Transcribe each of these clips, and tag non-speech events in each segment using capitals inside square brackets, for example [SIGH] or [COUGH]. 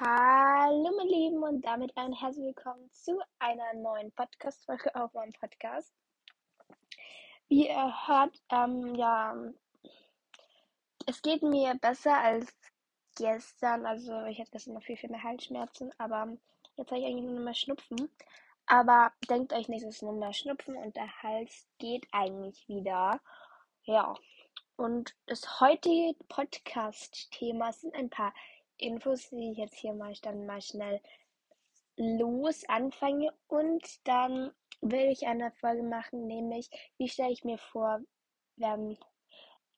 Hallo, meine Lieben, und damit ein herzlich willkommen zu einer neuen Podcast-Folge auf meinem Podcast. Wie ihr hört, ähm, ja, es geht mir besser als gestern. Also, ich hatte gestern noch viel, viel mehr Halsschmerzen, aber jetzt habe ich eigentlich nur mehr Schnupfen. Aber denkt euch nicht, es ist nur mehr Schnupfen und der Hals geht eigentlich wieder. Ja, und das heutige Podcast-Thema sind ein paar Infos, die ich jetzt hier mal dann mal schnell los anfange und dann will ich eine Folge machen, nämlich wie stelle ich mir vor, ähm,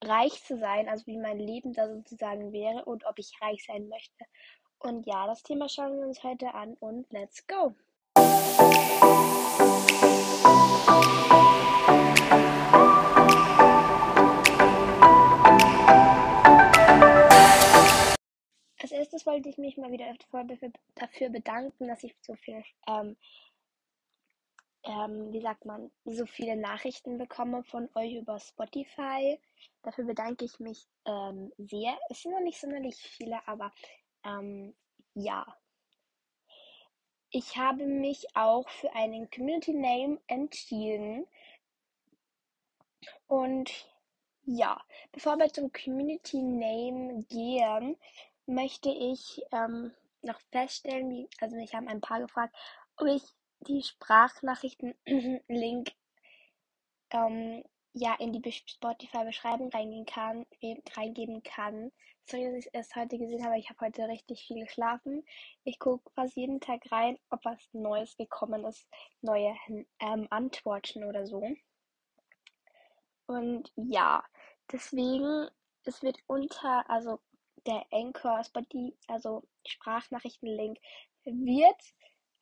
reich zu sein, also wie mein Leben da sozusagen wäre und ob ich reich sein möchte. Und ja, das Thema schauen wir uns heute an und let's go! Mich mal wieder dafür bedanken, dass ich so viel, ähm, ähm, wie sagt man, so viele Nachrichten bekomme von euch über Spotify. Dafür bedanke ich mich ähm, sehr. Es sind noch nicht sonderlich viele, aber ähm, ja. Ich habe mich auch für einen Community Name entschieden. Und ja, bevor wir zum Community Name gehen, möchte ich ähm, noch feststellen, wie, also mich haben ein paar gefragt, ob ich die Sprachnachrichten-Link [CLEARS THROAT] ähm, ja in die Spotify-Beschreibung reingehen kann, reingeben kann. Sorry, dass ich es erst heute gesehen habe. Ich habe heute richtig viel geschlafen. Ich gucke fast jeden Tag rein, ob was Neues gekommen ist, neue ähm, Antworten oder so. Und ja, deswegen, es wird unter, also der Anchor Spotify, also Sprachnachrichtenlink, wird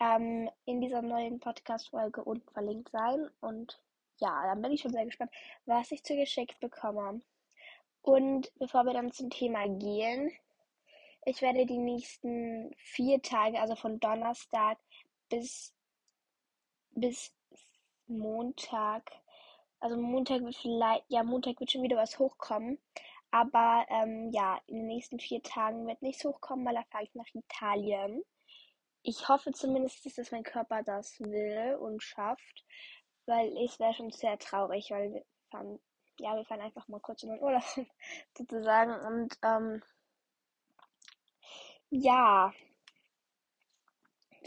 ähm, in dieser neuen Podcast-Folge unten verlinkt sein. Und ja, dann bin ich schon sehr gespannt, was ich zugeschickt bekomme. Und bevor wir dann zum Thema gehen, ich werde die nächsten vier Tage, also von Donnerstag bis, bis Montag, also Montag wird vielleicht, ja, Montag wird schon wieder was hochkommen. Aber ähm, ja, in den nächsten vier Tagen wird nichts hochkommen, weil da fahre ich nach Italien. Ich hoffe zumindest, dass mein Körper das will und schafft, weil es wäre schon sehr traurig, weil wir fahren, ja, wir fahren einfach mal kurz in den Urlaub [LAUGHS] sozusagen. Und ähm, ja,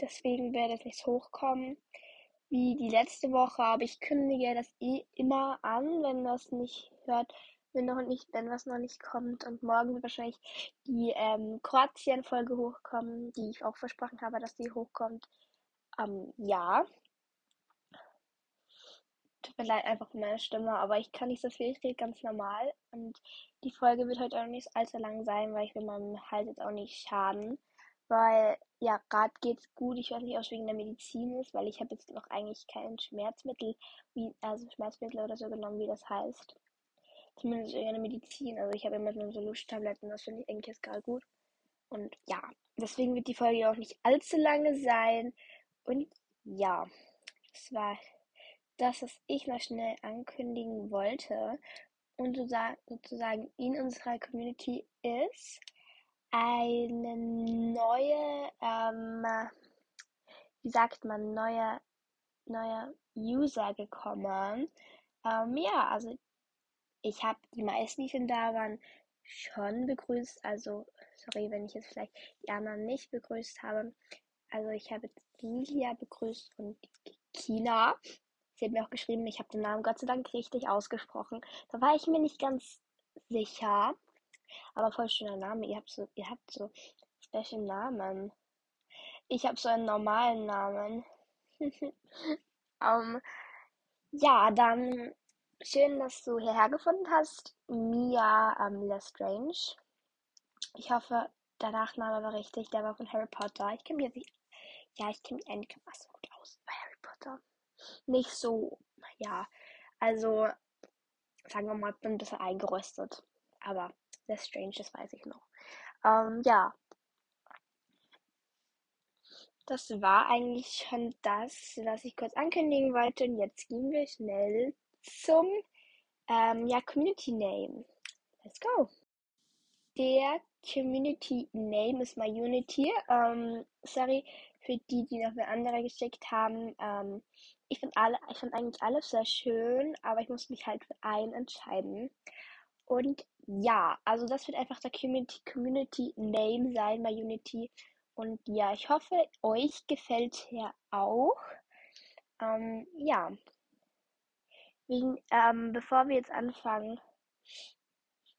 deswegen werde es nicht hochkommen. Wie die letzte Woche, aber ich kündige das eh immer an, wenn das nicht hört, wenn noch nicht, wenn was noch nicht kommt. Und morgen wird wahrscheinlich die ähm, Kroatien-Folge hochkommen, die ich auch versprochen habe, dass die hochkommt. Ähm, ja. Tut mir leid einfach meine Stimme, aber ich kann nicht so viel, ich rede ganz normal. Und die Folge wird heute auch nicht allzu lang sein, weil ich will meinem Hals jetzt auch nicht schaden. Weil, ja, gerade geht's gut. Ich weiß nicht, ob es wegen der Medizin ist, weil ich habe jetzt noch eigentlich kein Schmerzmittel, wie, also Schmerzmittel oder so genommen, wie das heißt zumindest in der Medizin. Also ich habe immer so Solution-Tabletten, das finde ich eigentlich jetzt gerade gut. Und ja, deswegen wird die Folge auch nicht allzu lange sein. Und ja, das war das, was ich noch schnell ankündigen wollte. Und sozusagen in unserer Community ist eine neue, ähm, wie sagt man, neue, neue User gekommen. Ähm, ja, also ich habe die meisten, die schon da waren, schon begrüßt. Also, sorry, wenn ich jetzt vielleicht die anderen nicht begrüßt habe. Also, ich habe Lilia begrüßt und Kina. Sie hat mir auch geschrieben, ich habe den Namen Gott sei Dank richtig ausgesprochen. Da war ich mir nicht ganz sicher. Aber voll schöner Name. Ihr habt so, ihr habt so special Namen. Ich habe so einen normalen Namen. um, [LAUGHS] ja, dann Schön, dass du hierher gefunden hast. Mia ähm, Lestrange. Ich hoffe, der Nachname war richtig. Der war von Harry Potter. Ich kenne mich Ja, ich kenne mich einigermaßen gut aus bei Harry Potter. Nicht so, ja. Also, sagen wir mal, bin ein bisschen eingeröstet. Aber Lestrange, das weiß ich noch. Ähm, ja. Das war eigentlich schon das, was ich kurz ankündigen wollte. Und jetzt gehen wir schnell zum ähm, ja, Community Name. Let's go! der Community Name ist MyUnity. Ähm, sorry für die, die noch eine andere geschickt haben. Ähm, ich finde alle, eigentlich alles sehr schön, aber ich muss mich halt für einen entscheiden. Und ja, also das wird einfach der Community, Community Name sein, MyUnity. Und ja, ich hoffe, euch gefällt er auch. Ähm, ja. Wegen, ähm, bevor wir jetzt anfangen,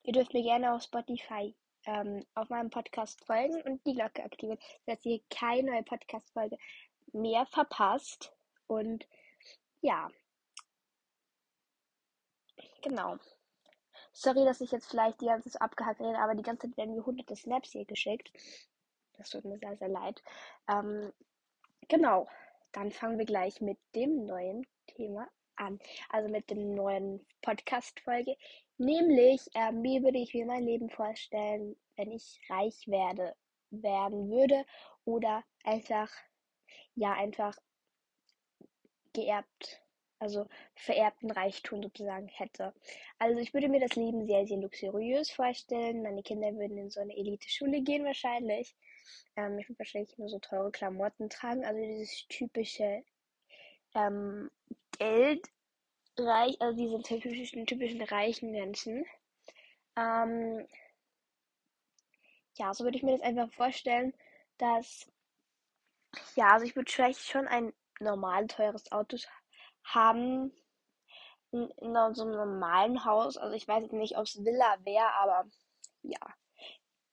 ihr dürft mir gerne auf Spotify ähm, auf meinem Podcast folgen und die Glocke aktivieren, dass ihr keine neue Podcast-Folge mehr verpasst. Und ja, genau. Sorry, dass ich jetzt vielleicht die ganze Zeit abgehackt rede, aber die ganze Zeit werden mir hunderte Snaps hier geschickt. Das tut mir sehr, sehr leid. Ähm, genau, dann fangen wir gleich mit dem neuen Thema an. Also mit dem neuen Podcast-Folge. Nämlich, ähm, wie würde ich mir mein Leben vorstellen, wenn ich reich werde, werden würde oder einfach, ja, einfach geerbt, also vererbten Reichtum sozusagen hätte. Also ich würde mir das Leben sehr, sehr luxuriös vorstellen. Meine Kinder würden in so eine Elite-Schule gehen wahrscheinlich. Ähm, ich würde wahrscheinlich nur so teure Klamotten tragen, also dieses typische ähm, Geldreich, also diese typischen, typischen reichen Menschen. Ähm, ja, so würde ich mir das einfach vorstellen, dass, ja, also ich würde vielleicht schon ein normal teures Auto haben, in, in so einem normalen Haus. Also ich weiß jetzt nicht, ob es Villa wäre, aber ja.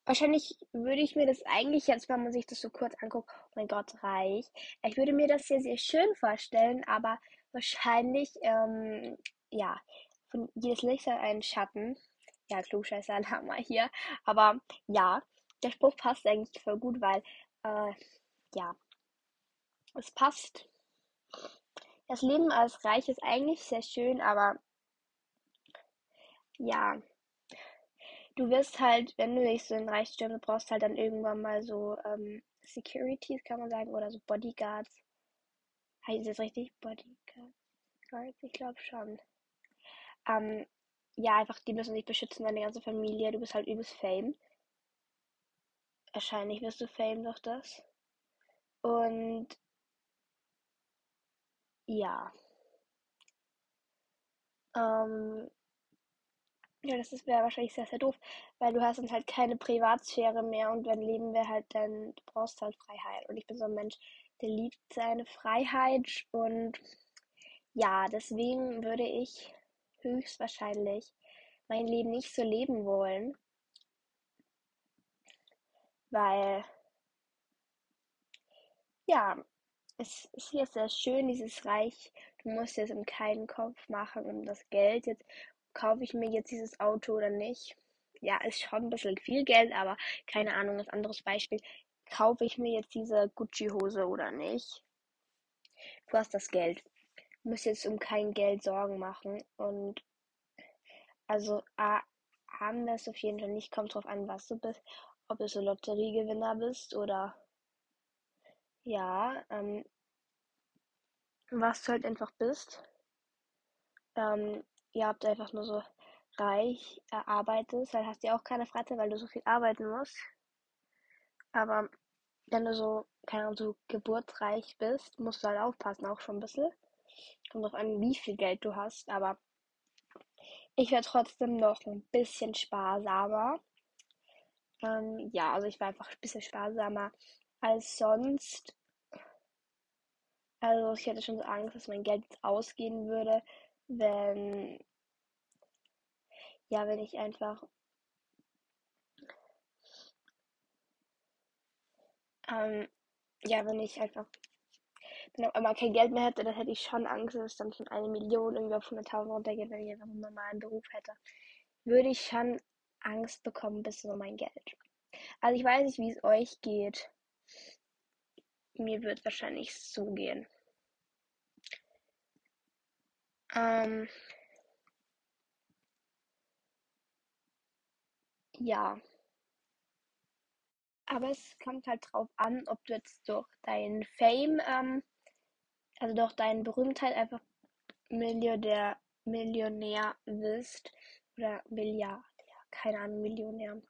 Wahrscheinlich würde ich mir das eigentlich jetzt, wenn man sich das so kurz anguckt, oh mein Gott, reich. Ich würde mir das sehr, sehr schön vorstellen, aber wahrscheinlich, ähm, ja, von jedes Licht hat einen Schatten. Ja, klugscheißer [LAUGHS] Lama hier. Aber ja, der Spruch passt eigentlich voll gut, weil, äh, ja, es passt. Das Leben als Reich ist eigentlich sehr schön, aber ja, du wirst halt, wenn du dich so in Reichtum, du brauchst halt dann irgendwann mal so ähm, Securities, kann man sagen, oder so Bodyguards. Heißt das richtig? Bodyguards? Ich glaube schon. Ähm, ja, einfach, die müssen dich beschützen, deine ganze Familie. Du bist halt übelst Fame. Wahrscheinlich wirst du Fame durch das. Und ja. Ähm, ja, das wäre wahrscheinlich sehr, sehr doof, weil du hast dann halt keine Privatsphäre mehr und dein Leben wäre halt dann, du brauchst halt Freiheit. Und ich bin so ein Mensch, der liebt seine Freiheit und ja, deswegen würde ich höchstwahrscheinlich mein Leben nicht so leben wollen, weil ja, es ist hier sehr schön, dieses Reich. Du musst jetzt im keinen Kopf machen um das Geld. Jetzt kaufe ich mir jetzt dieses Auto oder nicht. Ja, ist schon ein bisschen viel Geld, aber keine Ahnung, das anderes Beispiel. Kaufe ich mir jetzt diese Gucci-Hose oder nicht? Du hast das Geld. Du musst jetzt um kein Geld Sorgen machen. Und also A, haben wir es auf jeden Fall nicht. Kommt drauf an, was du bist. Ob du so Lotteriegewinner bist oder ja, ähm, was du halt einfach bist. Ähm, ihr habt einfach nur so reich erarbeitet, dann hast du ja auch keine Freizeit, weil du so viel arbeiten musst. Aber wenn du so, keine Ahnung, so geburtsreich bist, musst du halt aufpassen, auch schon ein bisschen. Kommt drauf an, wie viel Geld du hast, aber ich wäre trotzdem noch ein bisschen sparsamer. Ähm, ja, also ich war einfach ein bisschen sparsamer als sonst. Also ich hätte schon so Angst, dass mein Geld ausgehen würde, wenn ja, wenn ich einfach ähm, ja, wenn ich einfach wenn auf einmal kein Geld mehr hätte, dann hätte ich schon Angst, dass dann von eine Million irgendwie auf 100.000 runtergeht, wenn ich einfach einen normalen Beruf hätte. Würde ich schon Angst bekommen, bis nur mein Geld. Also ich weiß nicht, wie es euch geht. Mir wird wahrscheinlich so gehen. Ähm, ja. Aber es kommt halt drauf an, ob du jetzt durch deinen Fame, ähm, also durch deine Berühmtheit einfach Milliardär, Millionär wirst oder Milliardär, keine Ahnung, Millionär.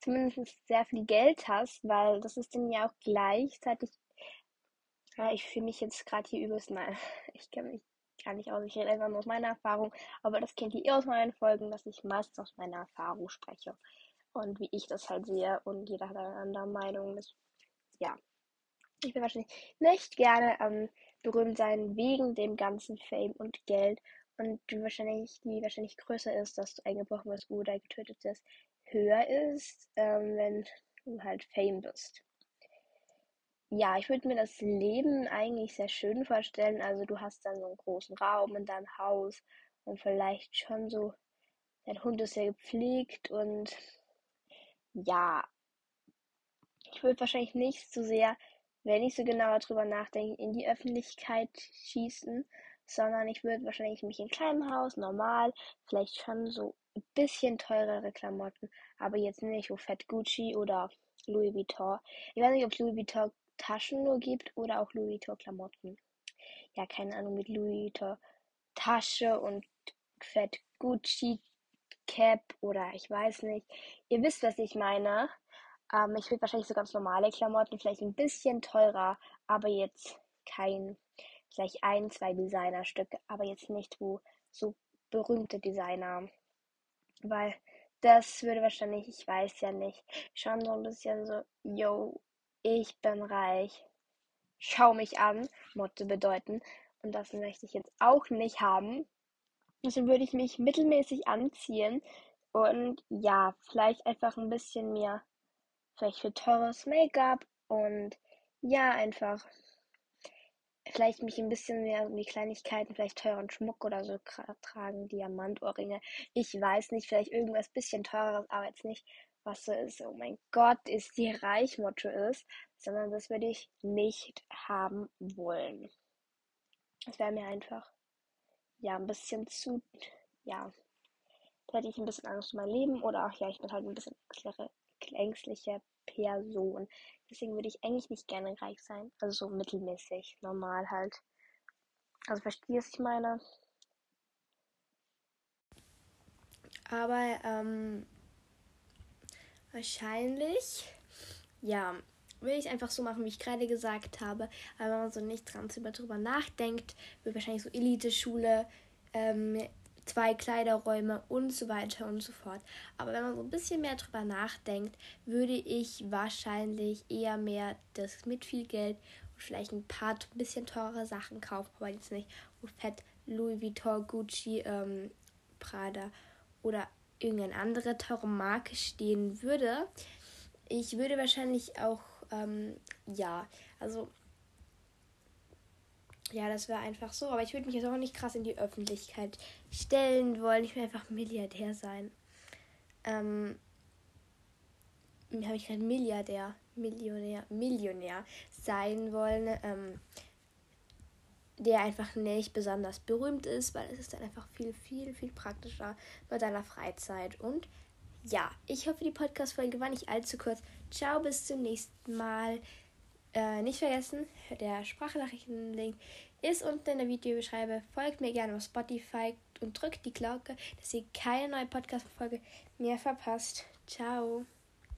zumindest sehr viel Geld hast, weil das ist dann ja auch gleichzeitig. Ja, ich fühle mich jetzt gerade hier übelst mal. [LAUGHS] Ich kenne mich gar nicht aus. Ich rede einfach nur aus meiner Erfahrung. Aber das kennt ihr aus meinen Folgen, dass ich meistens aus meiner Erfahrung spreche. Und wie ich das halt sehe. Und jeder hat eine andere Meinung. Das, ja. Ich will wahrscheinlich nicht gerne ähm, berühmt sein wegen dem ganzen Fame und Geld. Und die wahrscheinlich, die wahrscheinlich größer ist, dass du eingebrochen wirst oder getötet wirst, höher ist, ähm, wenn du halt Fame bist. Ja, ich würde mir das Leben eigentlich sehr schön vorstellen. Also du hast dann so einen großen Raum in deinem Haus und vielleicht schon so, dein Hund ist sehr gepflegt und ja, ich würde wahrscheinlich nicht so sehr, wenn ich so genauer drüber nachdenke, in die Öffentlichkeit schießen, sondern ich würde wahrscheinlich mich in kleinem Haus, normal, vielleicht schon so ein bisschen teurere Klamotten, aber jetzt nicht so Fett Gucci oder Louis Vuitton. Ich weiß nicht, ob Louis Vuitton Taschen nur gibt oder auch Louis Vuitton Klamotten. Ja, keine Ahnung, mit Louis Vuitton Tasche und Fett Gucci Cap oder ich weiß nicht. Ihr wisst, was ich meine. Ähm, ich will wahrscheinlich so ganz normale Klamotten, vielleicht ein bisschen teurer, aber jetzt kein vielleicht ein, zwei Designerstücke, aber jetzt nicht wo so berühmte Designer. Weil das würde wahrscheinlich, ich weiß ja nicht, schon so ein bisschen so, yo, ich bin reich, schau mich an, Motto bedeuten. Und das möchte ich jetzt auch nicht haben. Deswegen würde ich mich mittelmäßig anziehen und ja, vielleicht einfach ein bisschen mehr, vielleicht für teures Make-up und ja, einfach vielleicht mich ein bisschen mehr um die Kleinigkeiten, vielleicht teuren Schmuck oder so tragen, Diamantohrringe. Ich weiß nicht, vielleicht irgendwas bisschen teureres, aber jetzt nicht, was so ist, oh mein Gott, ist die reich Motto ist, sondern das würde ich nicht haben wollen. Das wäre mir einfach, ja, ein bisschen zu, ja, da hätte ich ein bisschen Angst um mein Leben oder auch, ja, ich bin halt ein bisschen ängstlicher Person. Deswegen würde ich eigentlich nicht gerne reich sein. Also so mittelmäßig, normal halt. Also verstehst du, ich meine? Aber ähm, wahrscheinlich, ja, will ich einfach so machen, wie ich gerade gesagt habe. Aber wenn man so nicht dran drüber nachdenkt, wird wahrscheinlich so Elite-Schule, ähm, zwei Kleiderräume und so weiter und so fort. Aber wenn man so ein bisschen mehr drüber nachdenkt, würde ich wahrscheinlich eher mehr das mit viel Geld und vielleicht ein paar ein bisschen teure Sachen kaufen, aber jetzt nicht wo fett Louis Vuitton, Gucci, ähm, Prada oder irgendeine andere teure Marke stehen würde. Ich würde wahrscheinlich auch, ähm, ja, also ja, das wäre einfach so. Aber ich würde mich jetzt auch nicht krass in die Öffentlichkeit stellen wollen. Ich will einfach Milliardär sein. Ähm, habe ich keinen Milliardär, Millionär, Millionär sein wollen, ähm, der einfach nicht besonders berühmt ist, weil es ist dann einfach viel, viel, viel praktischer bei deiner Freizeit. Und ja, ich hoffe, die Podcast-Folge war nicht allzu kurz. Ciao, bis zum nächsten Mal. Äh, nicht vergessen, der Sprachnachrichten-Link ist unten in der Videobeschreibung. Folgt mir gerne auf Spotify und drückt die Glocke, dass ihr keine neue Podcast-Folge mehr verpasst. Ciao.